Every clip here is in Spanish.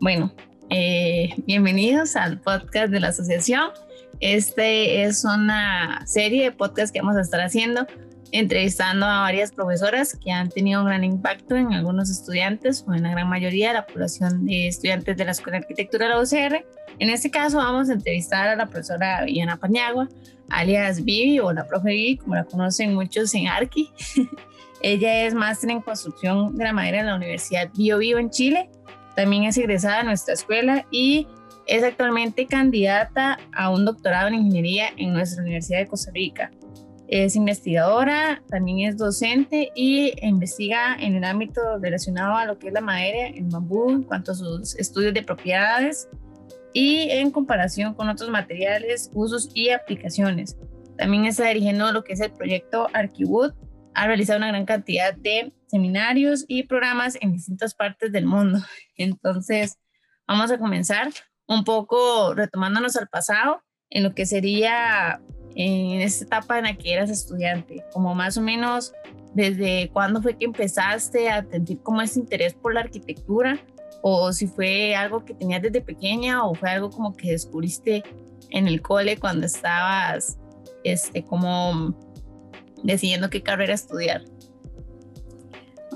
Bueno, eh, bienvenidos al podcast de la asociación. Este es una serie de podcasts que vamos a estar haciendo, entrevistando a varias profesoras que han tenido un gran impacto en algunos estudiantes o en la gran mayoría de la población de estudiantes de la Escuela de Arquitectura de la UCR. En este caso vamos a entrevistar a la profesora Viviana Pañagua, alias Vivi o la profe Vivi, como la conocen muchos en Arqui. Ella es máster en construcción de la madera en la Universidad Bio en Chile también es egresada de nuestra escuela y es actualmente candidata a un doctorado en ingeniería en nuestra Universidad de Costa Rica. Es investigadora, también es docente y investiga en el ámbito relacionado a lo que es la madera, el bambú, en cuanto a sus estudios de propiedades y en comparación con otros materiales, usos y aplicaciones. También está dirigiendo lo que es el proyecto Archiwood. Ha realizado una gran cantidad de seminarios y programas en distintas partes del mundo. Entonces, vamos a comenzar un poco retomándonos al pasado, en lo que sería en esta etapa en la que eras estudiante, como más o menos desde cuándo fue que empezaste a sentir como ese interés por la arquitectura, o si fue algo que tenías desde pequeña, o fue algo como que descubriste en el cole cuando estabas, este, como decidiendo qué carrera estudiar.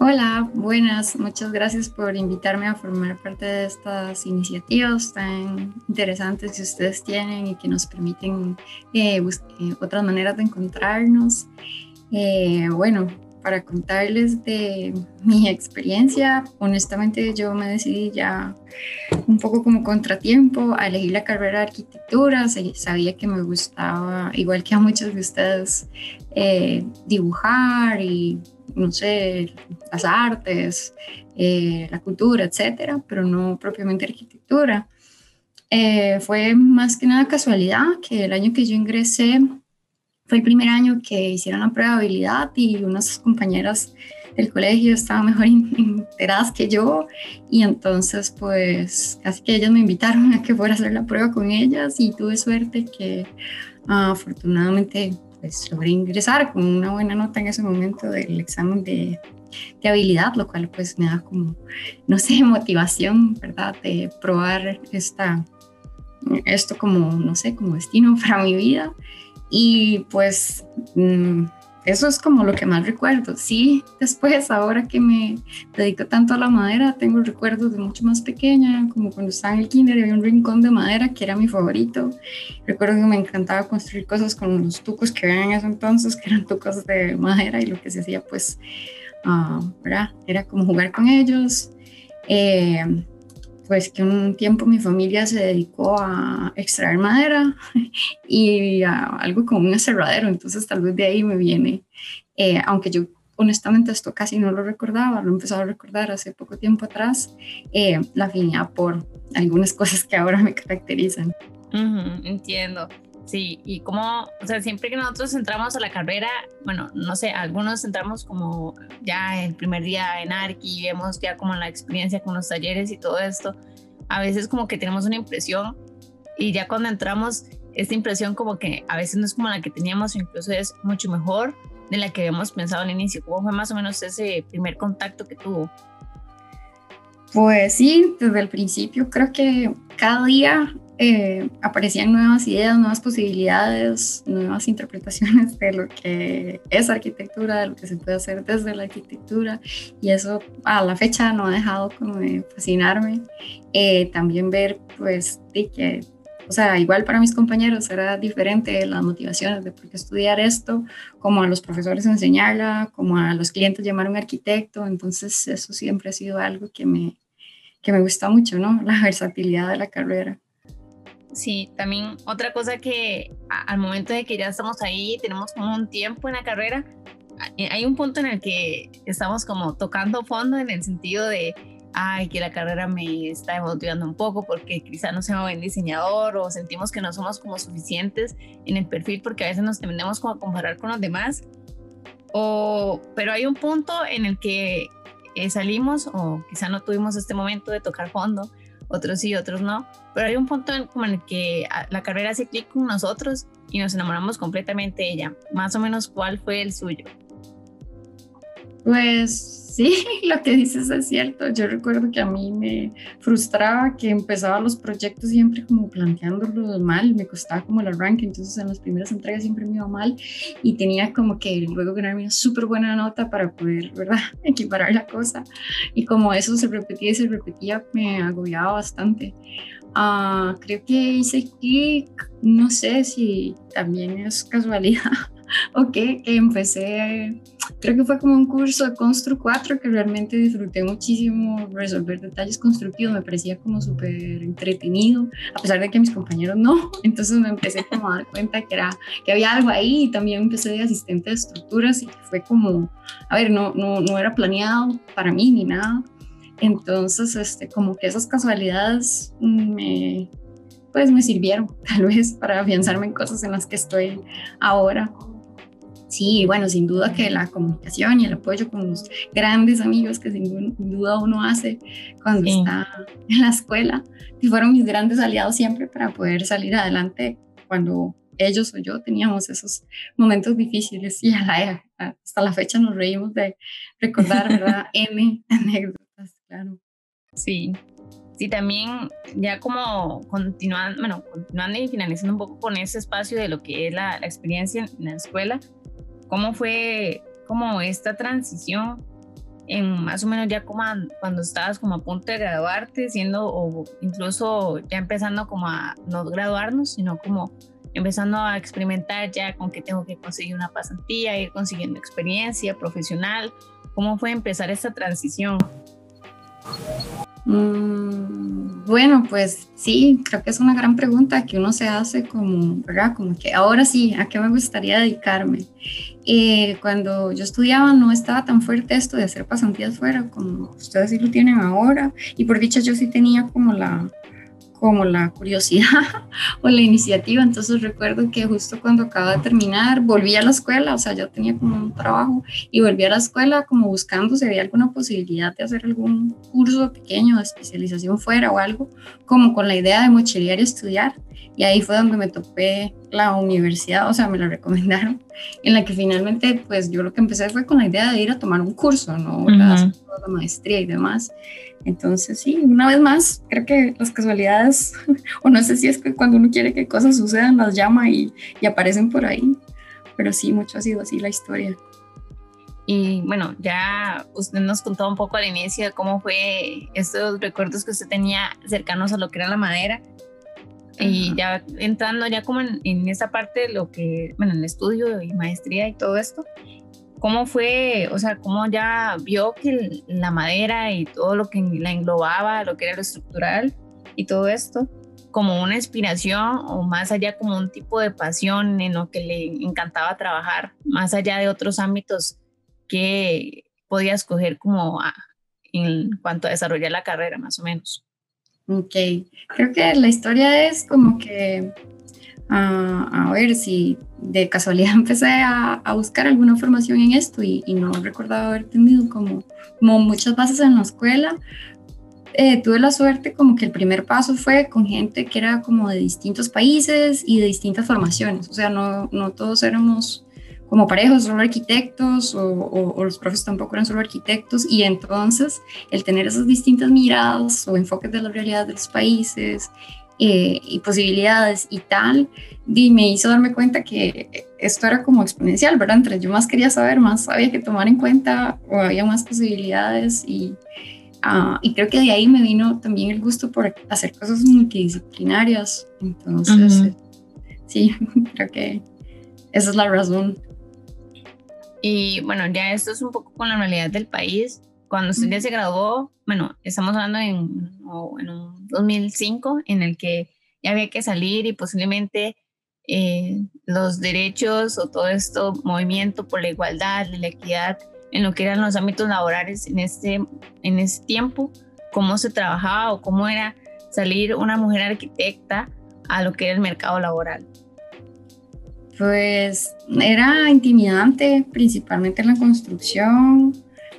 Hola, buenas. Muchas gracias por invitarme a formar parte de estas iniciativas tan interesantes que ustedes tienen y que nos permiten eh, eh, otras maneras de encontrarnos. Eh, bueno, para contarles de mi experiencia, honestamente yo me decidí ya un poco como contratiempo a elegir la carrera de arquitectura. Sabía que me gustaba, igual que a muchos de ustedes, dibujar y no sé, las artes, eh, la cultura, etcétera, pero no propiamente arquitectura. Eh, fue más que nada casualidad que el año que yo ingresé fue el primer año que hicieron la prueba y unas compañeras del colegio estaban mejor enteradas que yo y entonces pues casi que ellas me invitaron a que fuera a hacer la prueba con ellas y tuve suerte que afortunadamente pues logré ingresar con una buena nota en ese momento del examen de, de habilidad, lo cual pues me da como, no sé, motivación, ¿verdad? De probar esta, esto como, no sé, como destino para mi vida. Y pues mm, eso es como lo que más recuerdo. Sí, después, ahora que me dedico tanto a la madera, tengo recuerdos de mucho más pequeña, como cuando estaba en el kinder había un rincón de madera que era mi favorito. Recuerdo que me encantaba construir cosas con los tucos que había en ese entonces, que eran tucos de madera y lo que se hacía pues, uh, Era como jugar con ellos. Eh, pues que un tiempo mi familia se dedicó a extraer madera y a algo como un aserradero, entonces tal vez de ahí me viene, eh, aunque yo honestamente esto casi no lo recordaba, lo he empezado a recordar hace poco tiempo atrás, eh, la afinidad por algunas cosas que ahora me caracterizan. entiendo. Sí, y como, o sea, siempre que nosotros entramos a la carrera, bueno, no sé, algunos entramos como ya el primer día en Arqui, vemos ya como la experiencia con los talleres y todo esto, a veces como que tenemos una impresión y ya cuando entramos, esta impresión como que a veces no es como la que teníamos, incluso es mucho mejor de la que habíamos pensado al inicio. ¿Cómo fue más o menos ese primer contacto que tuvo? Pues sí, desde el principio creo que cada día eh, aparecían nuevas ideas, nuevas posibilidades, nuevas interpretaciones de lo que es arquitectura, de lo que se puede hacer desde la arquitectura y eso a la fecha no ha dejado como de fascinarme. Eh, también ver pues de que, o sea, igual para mis compañeros era diferente las motivaciones de por qué estudiar esto, como a los profesores enseñarla, como a los clientes llamar un arquitecto, entonces eso siempre ha sido algo que me, que me gusta mucho, ¿no? La versatilidad de la carrera. Sí, también otra cosa que al momento de que ya estamos ahí, tenemos como un tiempo en la carrera, hay un punto en el que estamos como tocando fondo en el sentido de, ay, que la carrera me está motivando un poco porque quizá no sea un buen diseñador o sentimos que no somos como suficientes en el perfil porque a veces nos tendemos como a comparar con los demás. O, pero hay un punto en el que eh, salimos o quizá no tuvimos este momento de tocar fondo otros sí, otros no, pero hay un punto en, como en el que ah, la carrera hace clic con nosotros y nos enamoramos completamente de ella. Más o menos, ¿cuál fue el suyo? Pues Sí, lo que dices es cierto. Yo recuerdo que a mí me frustraba que empezaba los proyectos siempre como planteándolos mal, me costaba como el arranque, entonces en las primeras entregas siempre me iba mal y tenía como que luego ganarme una súper buena nota para poder, ¿verdad?, equiparar la cosa. Y como eso se repetía y se repetía, me agobiaba bastante. Uh, creo que hice clic, no sé si también es casualidad o qué, que empecé creo que fue como un curso de Constru 4 que realmente disfruté muchísimo resolver detalles constructivos, me parecía como súper entretenido, a pesar de que mis compañeros no, entonces me empecé como a dar cuenta que, era, que había algo ahí y también empecé de asistente de estructuras y fue como, a ver, no, no, no era planeado para mí ni nada, entonces este, como que esas casualidades me, pues me sirvieron tal vez para afianzarme en cosas en las que estoy ahora. Sí, bueno, sin duda que la comunicación y el apoyo con los grandes amigos que sin duda uno hace cuando está en la escuela, y fueron mis grandes aliados siempre para poder salir adelante cuando ellos o yo teníamos esos momentos difíciles y hasta la fecha nos reímos de recordar, ¿verdad? M anécdotas, claro. Sí, sí, también ya como continuando, bueno, continuando y finalizando un poco con ese espacio de lo que es la, la experiencia en la escuela, ¿Cómo fue como esta transición en más o menos ya como cuando estabas como a punto de graduarte, siendo o incluso ya empezando como a no graduarnos, sino como empezando a experimentar ya con que tengo que conseguir una pasantía, ir consiguiendo experiencia profesional. ¿Cómo fue empezar esta transición? Mm, bueno, pues sí, creo que es una gran pregunta que uno se hace como, ¿verdad? Como que ahora sí, ¿a qué me gustaría dedicarme? Eh, cuando yo estudiaba no estaba tan fuerte esto de hacer pasantías fuera como ustedes sí lo tienen ahora. Y por dicha yo sí tenía como la, como la curiosidad o la iniciativa. Entonces recuerdo que justo cuando acaba de terminar, volví a la escuela, o sea, yo tenía como un trabajo y volví a la escuela como buscando si había alguna posibilidad de hacer algún curso pequeño de especialización fuera o algo, como con la idea de mochilear y estudiar. Y ahí fue donde me topé la universidad, o sea, me la recomendaron, en la que finalmente, pues yo lo que empecé fue con la idea de ir a tomar un curso, ¿no? la maestría y demás. Entonces, sí, una vez más, creo que las casualidades, o no sé si es que cuando uno quiere que cosas sucedan, las llama y, y aparecen por ahí, pero sí, mucho ha sido así la historia. Y bueno, ya usted nos contó un poco al inicio de cómo fue estos recuerdos que usted tenía cercanos a lo que era la madera. Y ya entrando ya como en, en esa parte de lo que, bueno, en el estudio y maestría y todo esto, ¿Cómo fue, o sea, cómo ya vio que la madera y todo lo que la englobaba, lo que era lo estructural y todo esto, como una inspiración o más allá como un tipo de pasión en lo que le encantaba trabajar, más allá de otros ámbitos que podía escoger como en cuanto a desarrollar la carrera, más o menos? Ok, creo que la historia es como que a, ver si de casualidad empecé a, buscar alguna formación en esto y, no recordaba haber tenido como, como muchas bases en la escuela. Eh, tuve la suerte como que el primer paso fue con gente que era como de distintos países y de distintas formaciones, o sea, no, no todos éramos como parejos, solo arquitectos o, o, los profes tampoco eran solo arquitectos y entonces el tener esas distintas miradas o enfoques de la realidad de los países eh, y posibilidades y tal, y me hizo darme cuenta que esto era como exponencial, ¿verdad? Entre yo más quería saber, más había que tomar en cuenta o había más posibilidades y, uh, y creo que de ahí me vino también el gusto por hacer cosas multidisciplinarias. Entonces, sí, creo que esa es la razón. Y bueno, ya esto es un poco con la realidad del país cuando usted ya se graduó, bueno, estamos hablando en, en un 2005, en el que ya había que salir y posiblemente eh, los derechos o todo esto, movimiento por la igualdad, la equidad, en lo que eran los ámbitos laborales en este, en ese tiempo, cómo se trabajaba o cómo era salir una mujer arquitecta a lo que era el mercado laboral. Pues era intimidante, principalmente en la construcción,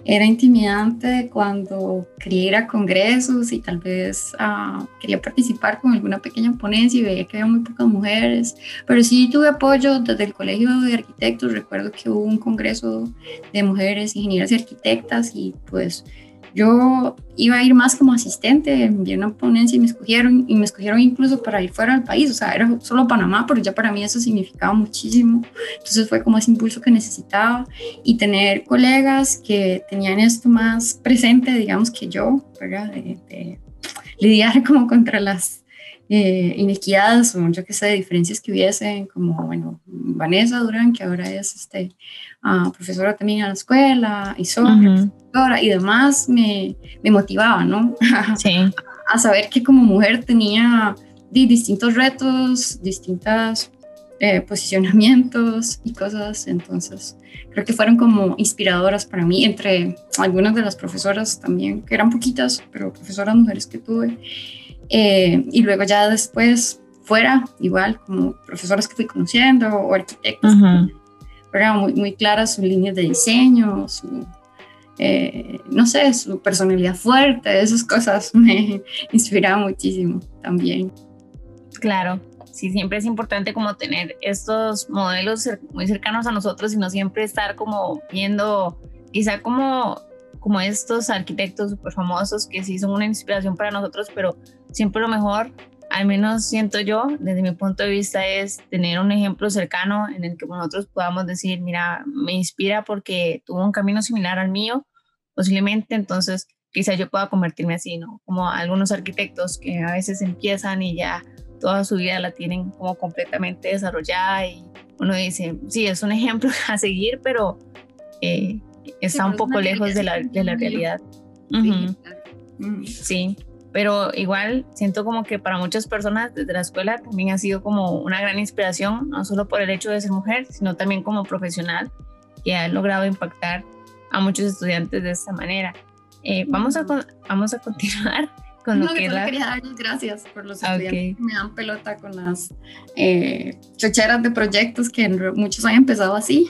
era intimidante cuando quería ir a congresos y tal vez uh, quería participar con alguna pequeña ponencia y veía que había muy pocas mujeres, pero sí tuve apoyo desde el Colegio de Arquitectos, recuerdo que hubo un congreso de mujeres ingenieras y arquitectas y pues yo iba a ir más como asistente, envié una ponencia y me escogieron, y me escogieron incluso para ir fuera del país, o sea, era solo Panamá, pero ya para mí eso significaba muchísimo. Entonces fue como ese impulso que necesitaba y tener colegas que tenían esto más presente, digamos, que yo, ¿verdad? Lidiar como contra las eh, inequidades o yo qué sé, diferencias que hubiesen, como, bueno, Vanessa Durán, que ahora es este, uh, profesora también en la escuela, y Sonia, y demás, me, me motivaba, ¿no? Sí. a saber que como mujer tenía distintos retos, distintos eh, posicionamientos y cosas, entonces creo que fueron como inspiradoras para mí, entre algunas de las profesoras también, que eran poquitas, pero profesoras mujeres que tuve, eh, y luego ya después fuera, igual como profesoras que fui conociendo o arquitectos, pero muy, muy claras sus líneas de diseño, su eh, no sé, su personalidad fuerte, esas cosas me inspiraban muchísimo también. Claro, sí, siempre es importante como tener estos modelos muy cercanos a nosotros y no siempre estar como viendo, quizá como, como estos arquitectos súper famosos que sí son una inspiración para nosotros, pero siempre lo mejor al menos siento yo, desde mi punto de vista, es tener un ejemplo cercano en el que nosotros podamos decir, mira, me inspira porque tuvo un camino similar al mío, posiblemente, entonces quizá yo pueda convertirme así, ¿no? Como algunos arquitectos que a veces empiezan y ya toda su vida la tienen como completamente desarrollada y uno dice, sí, es un ejemplo a seguir, pero eh, está un poco lejos de la, de la realidad. Sí pero igual siento como que para muchas personas desde la escuela también ha sido como una gran inspiración, no solo por el hecho de ser mujer, sino también como profesional, que ha logrado impactar a muchos estudiantes de esta manera. Eh, vamos, a, vamos a continuar con lo que, la... quería dar gracias por los estudiantes que me dan pelota con las eh, chocheras de proyectos que muchos han empezado así,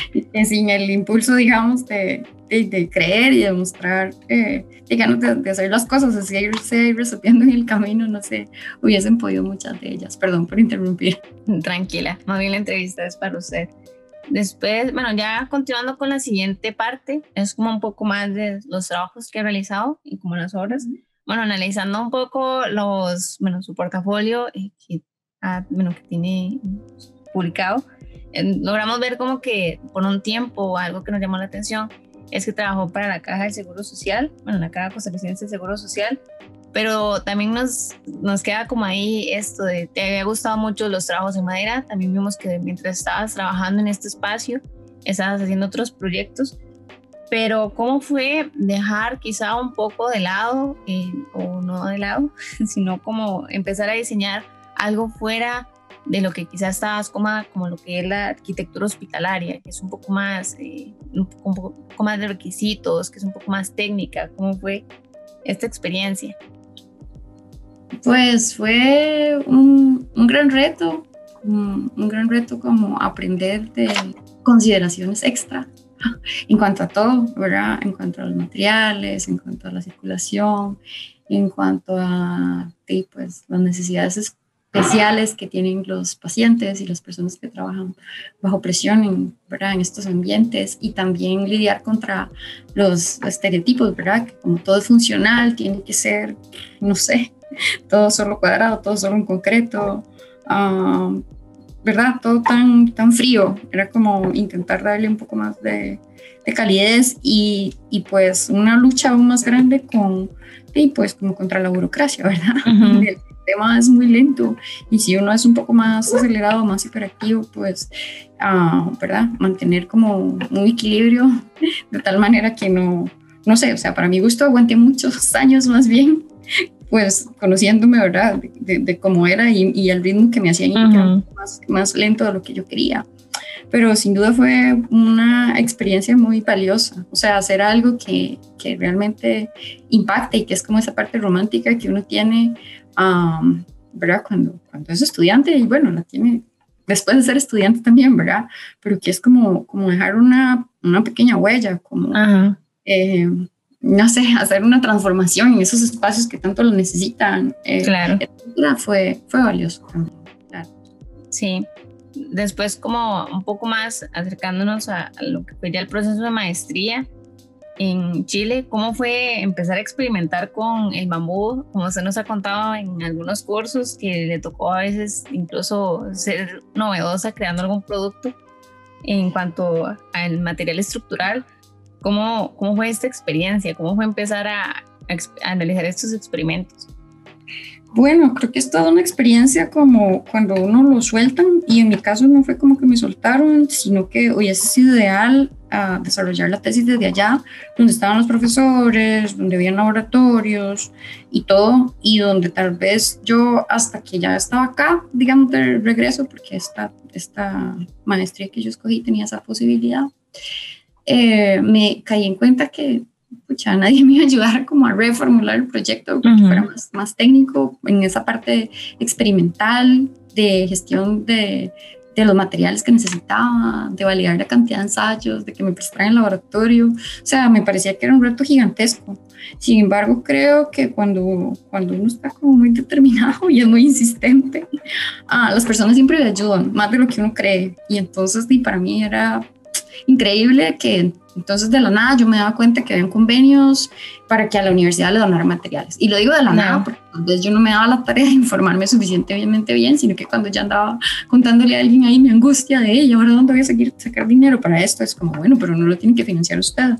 sin el impulso, digamos, de, de, creer y de mostrar eh, ganas de, hacer las cosas, así irse resolviendo en el camino, no sé, hubiesen podido muchas de ellas. Perdón por interrumpir. Tranquila, más bien la entrevista es para usted. Después, bueno, ya continuando con la siguiente parte, es como un poco más de los trabajos que he realizado y como las obras. Bueno, analizando un poco los, bueno, su portafolio eh, que, bueno, que tiene publicado, logramos ver como que por un tiempo algo que nos llamó la atención es que trabajó para la Caja del Seguro Social, bueno, la Caja Costarricense de Seguro Social, pero también nos, nos queda como ahí esto de, te había gustado mucho los trabajos de madera, también vimos que mientras estabas trabajando en este espacio, estabas haciendo otros proyectos, pero ¿cómo fue dejar quizá un poco de lado, eh, o no de lado, sino como empezar a diseñar algo fuera de lo que quizás estabas cómoda, como lo que es la arquitectura hospitalaria, que es un poco más, eh, más de requisitos, que es un poco más técnica. ¿Cómo fue esta experiencia? Pues fue un, un gran reto, un, gran reto como aprender de consideraciones extra en cuanto a todo, ¿verdad? En cuanto a los materiales, en cuanto a la circulación, en cuanto a pues, las necesidades especiales que tienen los pacientes y las personas que trabajan bajo presión en, ¿verdad? en estos ambientes y también lidiar contra los estereotipos, ¿verdad? Que como todo es funcional, tiene que ser, no sé, todo solo cuadrado, todo solo en concreto, ah, ¿verdad? Todo tan, tan frío. Era como intentar darle un poco más de, de calidez y, y, pues una lucha aún más grande con, y pues como contra la burocracia, ¿verdad? tema es muy lento y si uno es un poco más acelerado, más hiperactivo, pues, uh, ¿verdad? Mantener como un equilibrio de tal manera que no, no sé, o sea, para mi gusto aguanté muchos años más bien, pues conociéndome, ¿verdad? De, cómo era y, y, el ritmo que me hacía más, más lento de lo que yo quería. Pero sin duda fue una experiencia muy valiosa, o sea, hacer algo que, que realmente impacte y que es como esa parte romántica que uno tiene ¿verdad? Cuando, cuando es estudiante y bueno, la tiene después de ser estudiante también, ¿verdad? Pero que es como, como dejar una, una pequeña huella, como eh, no sé, hacer una transformación en esos espacios que tanto lo necesitan. Eh, claro. Fue, fue valioso también. Claro. Sí. Después, como un poco más acercándonos a, lo que fue ya el proceso de maestría en Chile, ¿cómo fue empezar a experimentar con el bambú? Como se nos ha contado en algunos cursos, que le tocó a veces incluso ser novedosa creando algún producto en cuanto al material estructural. ¿Cómo, cómo fue esta experiencia? ¿Cómo fue empezar a, a, analizar estos experimentos? Bueno, creo que es toda una experiencia como cuando uno lo sueltan y en mi caso no fue como que me soltaron, sino que hubiese sido ideal a desarrollar la tesis desde allá, donde estaban los profesores, donde había laboratorios y todo, y donde tal vez yo hasta que ya estaba acá, digamos, de regreso, porque esta, esta maestría que yo escogí tenía esa posibilidad, eh, me caí en cuenta que pucha, nadie me iba a ayudar como a reformular el proyecto que fuera más, más técnico en esa parte experimental de gestión de, de los materiales que necesitaba, de validar la cantidad de ensayos, de que me prestaran el laboratorio. O sea, me parecía que era un reto gigantesco. Sin embargo, creo que cuando, cuando uno está como muy determinado y es muy insistente, ah, las personas siempre le ayudan, más de lo que uno cree. Y entonces, y para mí era increíble que entonces de la nada yo me daba cuenta que habían convenios para que a la universidad le donaran materiales. Y lo digo de la nada porque entonces yo no me daba la tarea de informarme suficientemente bien, sino que cuando ya andaba contándole a alguien ahí mi angustia de, ella, ahora dónde voy a seguir sacar dinero para esto, es como, bueno, pero no lo tiene que financiar usted.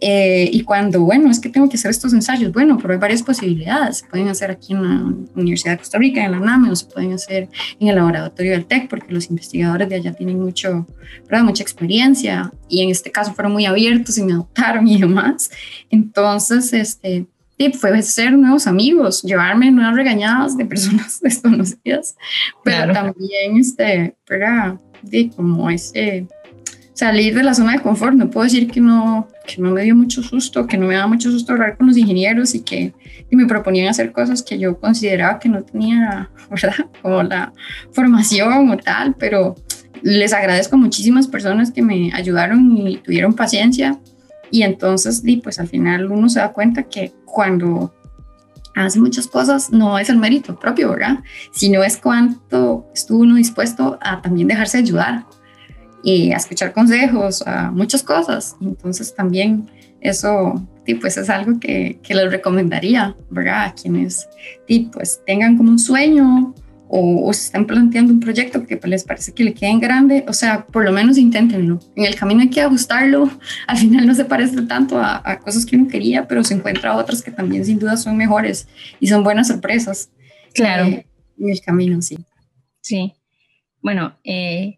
Eh, y cuando, bueno, es que tengo que hacer estos ensayos, bueno, pero hay varias posibilidades. Se pueden hacer aquí en la Universidad de Costa Rica, en la NAME, o se pueden hacer en el laboratorio del TEC, porque los investigadores de allá tienen mucho, ¿verdad? mucha experiencia y en este caso fueron muy abiertos y me adoptaron y demás. Entonces, este, fue ser nuevos amigos, llevarme nuevas regañadas de personas desconocidas, pero también, este, era como ese salir de la zona de confort. No puedo decir que no, que no me dio mucho susto, que no me daba mucho susto hablar con los ingenieros y que me proponían hacer cosas que yo consideraba que no tenía, ¿verdad? Como la formación o tal, pero les agradezco a muchísimas personas que me ayudaron y tuvieron paciencia. Y entonces, pues al final uno se da cuenta que cuando hace muchas cosas no es el mérito propio, ¿verdad? Sino es cuánto estuvo uno dispuesto a también dejarse ayudar y a escuchar consejos, a muchas cosas. Entonces también eso pues es algo que, que les recomendaría, ¿verdad? A quienes pues tengan como un sueño o, se están planteando un proyecto que les parece que le queden grande, o sea, por lo menos inténtenlo. En el camino hay que ajustarlo, al final no se parece tanto a, a cosas que uno quería, pero se encuentra otras que también sin duda son mejores y son buenas sorpresas. Claro. Eh, en el camino, sí. Sí. Bueno, eh,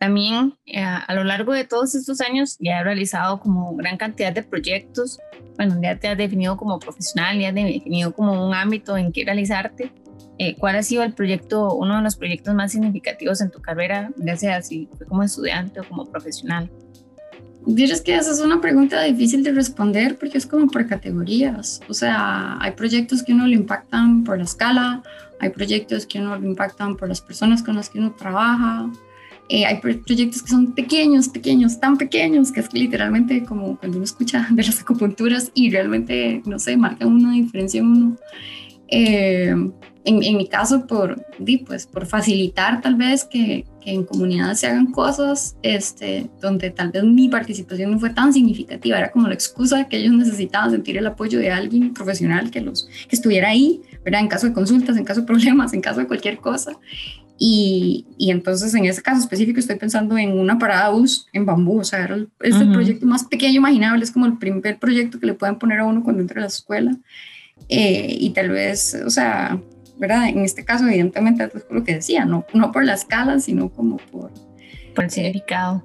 también eh, a lo largo de todos estos años ya he realizado como gran cantidad de proyectos. Bueno, ya te has definido como profesional, ya has definido como un ámbito en que realizarte. Eh, ¿Cuál ha sido el proyecto, uno de los proyectos más significativos en tu carrera, ya sea si fue como estudiante o como profesional? Dices que esa es una pregunta difícil de responder porque es como por categorías. O sea, hay proyectos que uno le impactan por la escala, hay proyectos que uno le impactan por las personas con las que uno trabaja, eh, hay proyectos que son pequeños, pequeños, tan pequeños, que es literalmente como cuando uno escucha de las acupunturas y realmente, no sé, marcan una diferencia en uno. Eh, en, en, mi caso, por, pues, por facilitar tal vez que, que, en comunidades se hagan cosas este, donde tal vez mi participación no fue tan significativa, era como la excusa que ellos necesitaban sentir el apoyo de alguien profesional que, los, que estuviera ahí, ¿verdad? en caso de consultas, en caso de problemas, en caso de cualquier cosa. Y, y, entonces en ese caso específico estoy pensando en una parada bus en bambú, o sea, es el proyecto más pequeño imaginable, es como el primer proyecto que le pueden poner a uno cuando entra a la escuela. Eh, y tal vez, o sea, ¿verdad? En este caso, evidentemente, es lo que decía, no, no por la escala, sino como por... Por el significado.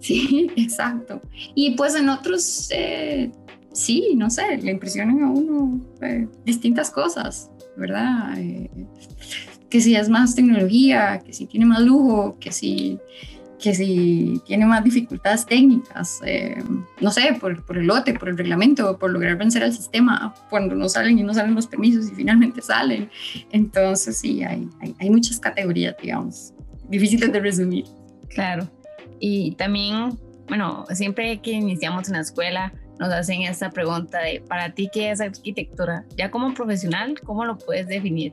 Sí, exacto. Y pues en otros, eh, sí, no sé, le impresionan a uno eh, distintas cosas, ¿verdad? Que si es más tecnología, que si tiene más lujo, que si, que si tiene más dificultades técnicas, eh, no sé, por, por, el lote, por el reglamento, por lograr vencer al sistema cuando no salen y no salen los permisos y finalmente salen. Entonces sí, hay, hay, hay muchas categorías, digamos, difíciles de resumir. Claro. Y también, bueno, siempre que iniciamos en la escuela, nos hacen esta pregunta de, para ti, ¿qué es arquitectura? Ya como profesional, ¿cómo lo puedes definir?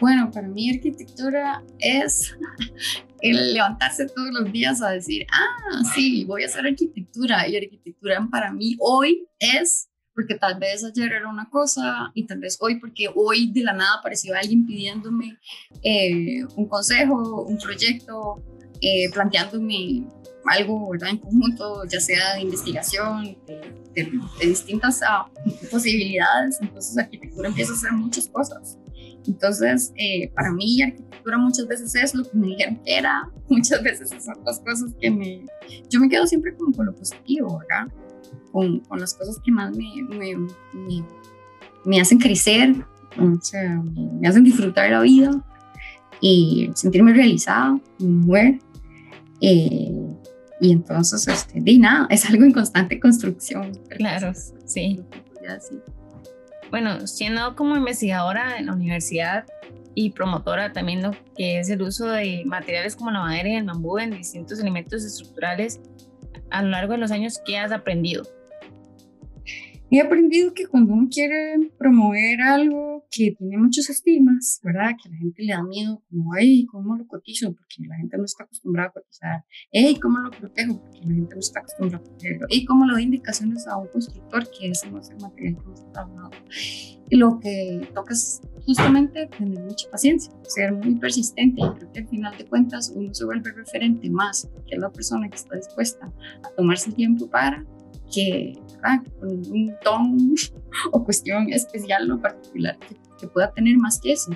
Bueno, para mí arquitectura es el levantarse todos los días a decir, ah, sí, voy a hacer arquitectura. Y arquitectura para mí hoy es, porque tal vez ayer era una cosa y tal vez hoy, porque hoy de la nada apareció alguien pidiéndome eh, un consejo, un proyecto, eh, planteándome algo ¿verdad? en conjunto, ya sea de investigación, de, distintas ah, posibilidades. Entonces arquitectura empieza a hacer muchas cosas. Entonces, eh, para mí, arquitectura muchas veces es lo que me dijeron que era, muchas veces son otras cosas que me... Yo me quedo siempre como con lo positivo, ¿verdad? Con, con las cosas que más me, me, me, hacen crecer, o sea, me hacen disfrutar la vida y sentirme realizada, mujer. Eh, y entonces, este, de nada, es algo en constante construcción. Claro, sí. sí bueno, siendo como investigadora en la universidad y promotora también lo que es el uso de materiales como la madera y el bambú en distintos elementos estructurales a lo largo de los años, ¿qué has aprendido? He aprendido que cuando uno quiere promover algo que tiene muchos estigmas, ¿verdad? Que a la gente le da miedo, como, hey, ¿cómo lo cotizo? Porque la gente no está acostumbrada a cotizar. Hey, ¿cómo lo protejo? Porque la gente no está acostumbrada a protegerlo. Hey, ¿cómo le doy indicaciones a un constructor que ese no es el material que hemos trabajado? Y lo que toca es justamente tener mucha paciencia, ser muy persistente. Y creo que al final de cuentas uno se vuelve referente más, porque es la persona que está dispuesta a tomarse el tiempo para que, con un tono o cuestión especial o particular que, pueda tener más que eso,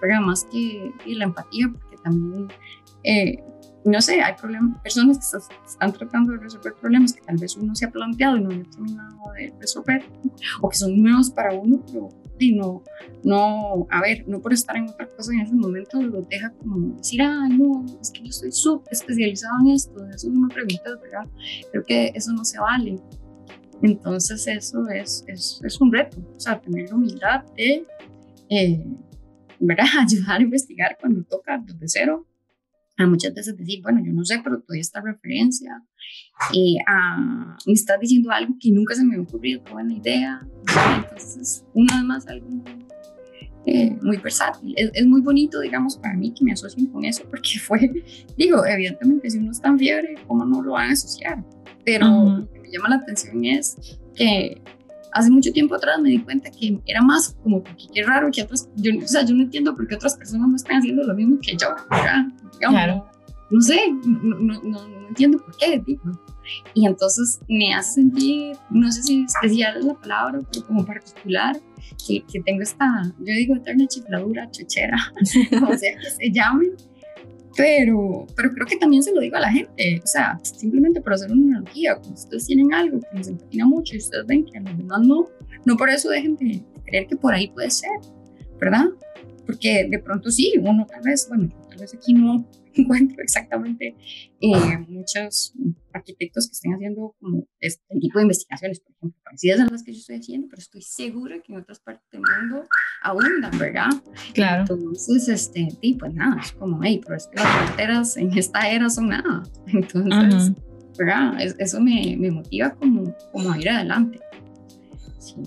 pero más que la empatía, porque también, eh, no sé, hay personas que están tratando de resolver problemas que tal vez uno se ha planteado y no ha terminado de resolver, o que son nuevos para uno, pero no, no, a ver, no por estar en otra cosa en ese momento lo deja como decir, ah, no, es que yo estoy súper especializado en esto, eso no me preguntas, ¿verdad? Creo que eso no se vale. Entonces eso es, es, es un reto, o sea, tener la humildad de, eh, ¿verdad? Ayudar a investigar cuando toca desde cero. A muchas veces decir, bueno, yo no sé, pero todavía esta referencia. a, me estás diciendo algo que nunca se me ha ocurrido, qué buena idea. Entonces, una vez más, algo eh, muy versátil. Es, muy bonito, digamos, para mí que me asocien con eso, porque fue, digo, evidentemente, si uno está en fiebre, ¿cómo no lo van a asociar? Pero lo que me llama la atención es que hace mucho tiempo atrás me di cuenta que era más como porque qué raro que otras, yo, o sea, yo no entiendo por qué otras personas no están haciendo lo mismo que yo, claro. no sé, no, no, no, entiendo por qué, tipo. Y entonces me hace sentir, no sé si especial es la palabra, pero como particular, que, que tengo esta, yo digo eterna chifladura, chochera, o sea, que se llame, pero, pero creo que también se lo digo a la gente, o sea, simplemente por hacer una analogía, cuando ustedes tienen algo que les empatina mucho y ustedes ven que a los demás no, no por eso dejen de creer que por ahí puede ser, ¿verdad? Porque de pronto sí, uno tal vez, bueno, tal vez aquí no encuentro exactamente eh, muchos arquitectos que estén haciendo como este tipo de investigaciones, por ejemplo, parecidas a las que yo estoy haciendo, pero estoy segura que en otras partes del mundo abundan, ¿verdad? Claro. Entonces, este, tipo, pues nada, es como, hey, pero es que las fronteras en esta era son nada. Entonces, ¿verdad? eso me, me, motiva como, como a ir adelante. Sí.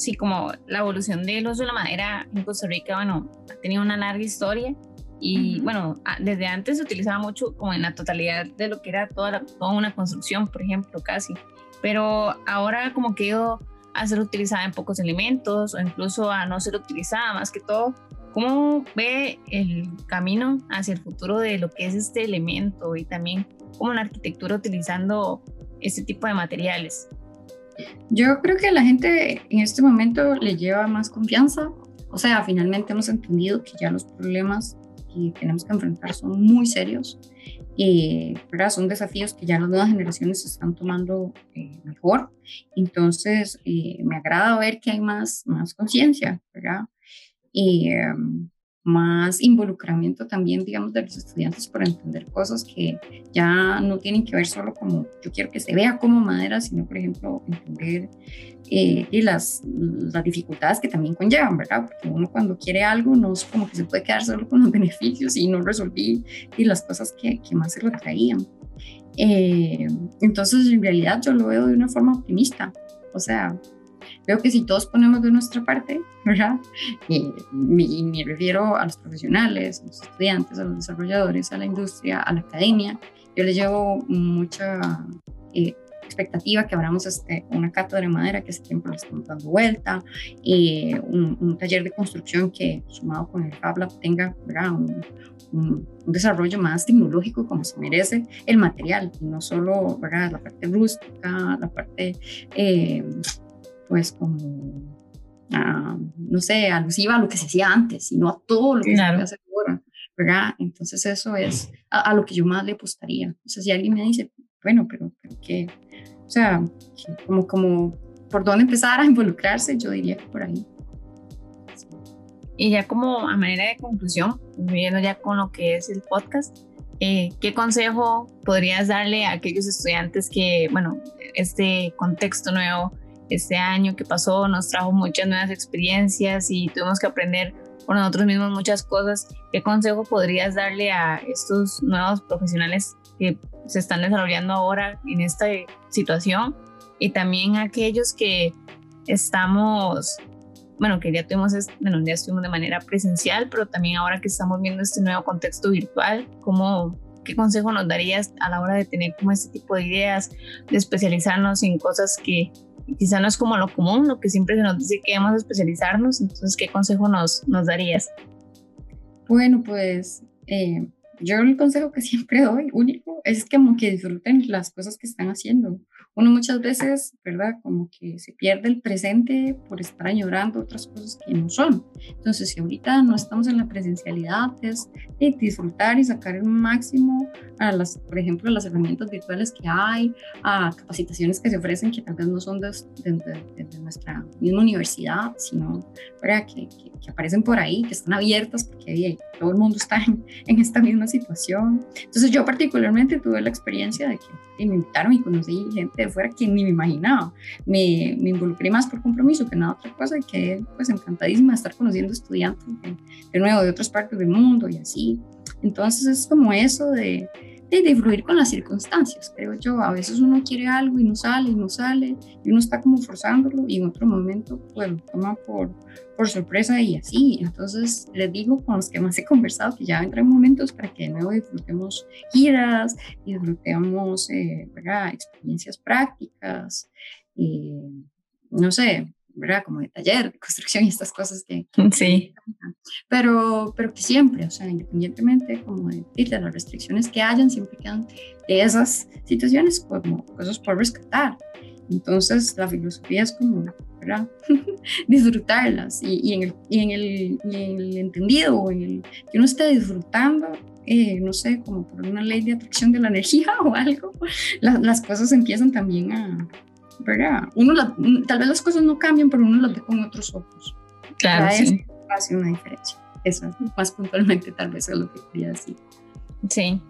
Sí, como la evolución del uso de la madera en Costa Rica, bueno, ha tenido una larga historia y bueno, desde antes se utilizaba mucho como en la totalidad de lo que era toda, toda una construcción, por ejemplo, casi. Pero ahora como que ido a ser utilizada en pocos elementos o incluso a no ser utilizada más que todo. ¿Cómo ve el camino hacia el futuro de lo que es este elemento y también como la arquitectura utilizando este tipo de materiales? Yo creo que la gente en este momento le lleva más confianza. O sea, finalmente hemos entendido que ya los problemas que tenemos que enfrentar son muy serios. ¿verdad? Son desafíos que ya las nuevas generaciones están tomando eh, mejor. Entonces, eh, me agrada ver que hay más, más conciencia, ¿verdad? Y em, más involucramiento también, digamos, de los estudiantes para entender cosas que ya no tienen que ver solo como yo quiero que se vea como madera, sino, por ejemplo, entender eh, y las, las dificultades que también conllevan, ¿verdad? Porque uno cuando quiere algo no es como que se puede quedar solo con los beneficios y no resolví y las cosas que, que más se lo traían. Eh, entonces, en realidad yo lo veo de una forma optimista. O sea, veo que si todos ponemos de nuestra parte, ¿verdad? Y, me refiero a los profesionales, a los estudiantes, a los desarrolladores, a la industria, a la academia. Yo le llevo mucha eh, expectativa que abramos este, una cátedra de madera que hace tiempo le estamos dando vuelta, y un, taller de construcción que sumado con el Fab tenga un, un, desarrollo más tecnológico como se merece el material, y no solo ¿verdad? la parte rústica, la parte eh, pues como, ah, no sé, alusiva a lo que se hacía antes, sino a todo lo que se hace ahora. ¿verdad? Entonces eso es a, lo que yo más le apostaría. O sea, si alguien me dice, bueno, pero, pero ¿qué, o sea, como, como por dónde empezar a involucrarse, yo diría que por ahí. Y ya como a manera de conclusión, viendo ya con lo que es el podcast, eh, ¿qué consejo podrías darle a aquellos estudiantes que, bueno, este contexto nuevo, este año que pasó nos trajo muchas nuevas experiencias y tuvimos que aprender por nosotros mismos muchas cosas? ¿Qué consejo podrías darle a estos nuevos profesionales que se están desarrollando ahora en esta situación y también aquellos que estamos, bueno, que ya tuvimos, bueno, ya estuvimos de manera presencial, pero también ahora que estamos viendo este nuevo contexto virtual, ¿cómo, ¿qué consejo nos darías a la hora de tener como este tipo de ideas, de especializarnos en cosas que quizá no es como lo común, lo que siempre se nos dice que debemos especializarnos? Entonces, ¿qué consejo nos, nos darías? Bueno, pues eh, yo el consejo que siempre doy, único, es como que disfruten las cosas que están haciendo. Uno muchas veces, ¿verdad? Como que se pierde el presente por estar añorando otras cosas que no son. Entonces, si ahorita no estamos en la presencialidad, es disfrutar y sacar el máximo a las, por ejemplo, las herramientas virtuales que hay, a capacitaciones que se ofrecen que tal vez no son desde de, nuestra misma universidad, sino ¿verdad? Que, que, aparecen por ahí, que están abiertas porque todo el mundo está en, en esta misma situación. Entonces yo particularmente tuve la experiencia de que me invitaron y conocí gente de fuera que ni me imaginaba. Me, me involucré más por compromiso que nada otra cosa y quedé pues encantadísima de estar conociendo estudiantes de, de nuevo de otras partes del mundo y así. Entonces es como eso de, de, fluir con las circunstancias, creo yo. A veces uno quiere algo y no sale y no sale y uno está como forzándolo y en otro momento pues lo toma por, por sorpresa y así. Entonces les digo con los que más he conversado que ya vendrán momentos para que de nuevo disfrutemos giras, disfrutemos eh, experiencias prácticas, y, no sé, ¿verdad? Como de taller, de construcción y estas cosas que... sí. Pero, pero que siempre, o sea, independientemente como de, de las restricciones que hayan, siempre quedan de esas situaciones como cosas por rescatar. Entonces, la filosofía es como, ¿verdad? Disfrutarlas y, y, en el, y, en el, y, en el, entendido o en el que uno esté disfrutando, eh, no sé, como por una ley de atracción de la energía o algo, las cosas empiezan también a, ¿verdad? Uno tal vez las cosas no cambian, pero uno las ve con otros ojos. Claro, sí. hace una diferencia. Eso, más puntualmente tal vez es lo que quería decir. Sí,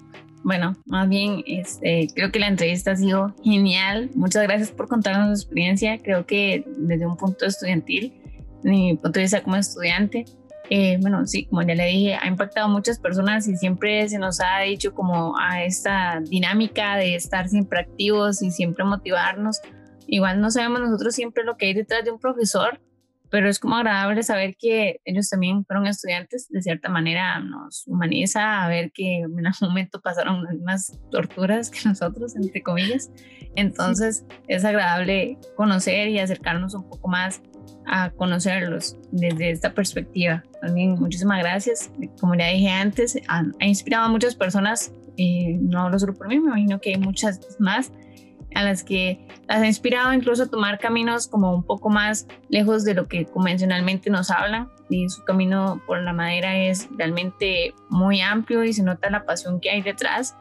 bueno, más bien este, creo que la entrevista ha sido genial. Muchas gracias por contarnos su experiencia. Creo que desde un punto estudiantil, mi punto de vista como estudiante, eh, bueno, sí, como ya le dije, ha impactado a muchas personas y siempre se nos ha dicho como a esta dinámica de estar siempre activos y siempre motivarnos Igual no sabemos nosotros siempre lo que hay detrás de un profesor, pero es como agradable saber que ellos también fueron estudiantes, de cierta manera nos humaniza a ver que en algún momento pasaron las mismas torturas que nosotros, entre comillas. Entonces es agradable conocer y acercarnos un poco más a conocerlos desde esta perspectiva. También muchísimas gracias. Como ya dije antes, ha, inspirado a muchas personas, eh, no lo solo por mí, me imagino que hay muchas más a las que las ha inspirado incluso a tomar caminos como un poco más lejos de lo que convencionalmente nos hablan. Y su camino por la madera es realmente muy amplio y se nota la pasión que hay detrás.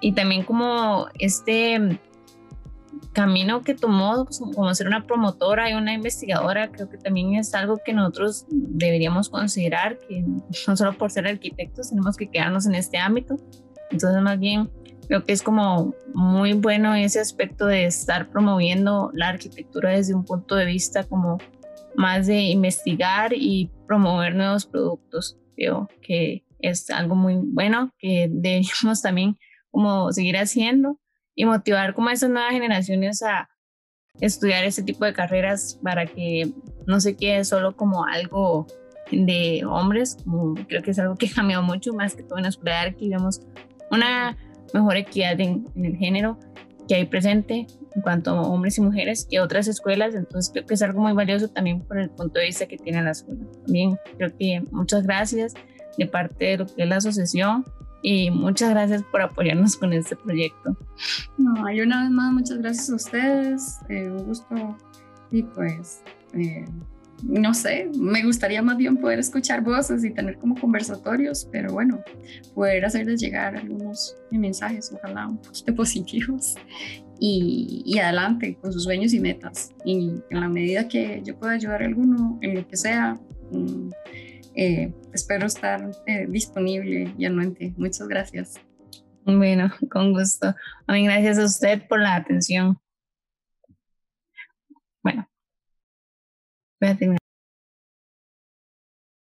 Y también como este camino que tomó pues, como ser una promotora y una investigadora creo que también es algo que nosotros deberíamos considerar que no solo por ser arquitectos tenemos que quedarnos en este ámbito. Entonces más bien Creo que es como muy bueno ese aspecto de estar promoviendo la arquitectura desde un punto de vista como más de investigar y promover nuevos productos. Creo que es algo muy bueno que deberíamos también como seguir haciendo y motivar como a esas nuevas generaciones a estudiar ese tipo de carreras para que no se quede solo como algo de hombres, como creo que es algo que ha cambiado mucho más que todo en la escuela que vemos una mejor equidad en, el género que hay presente en cuanto a hombres y mujeres que otras escuelas, entonces creo que es algo muy valioso también por el punto de vista que tiene la escuela. También creo que muchas gracias de parte de lo que es la asociación y muchas gracias por apoyarnos con este proyecto. No, y una vez más, muchas gracias a ustedes, eh, un gusto y pues, eh, no sé, me gustaría más bien poder escuchar voces y tener como conversatorios, pero bueno, poder hacerles llegar algunos mensajes, ojalá un poquito positivos y, adelante con sus sueños y metas. Y en la medida que yo pueda ayudar a alguno en lo que sea, mm, eh, espero estar eh, disponible y anuente. Muchas gracias. Bueno, con gusto. Mí gracias a usted por la atención. Bueno, voy a terminar.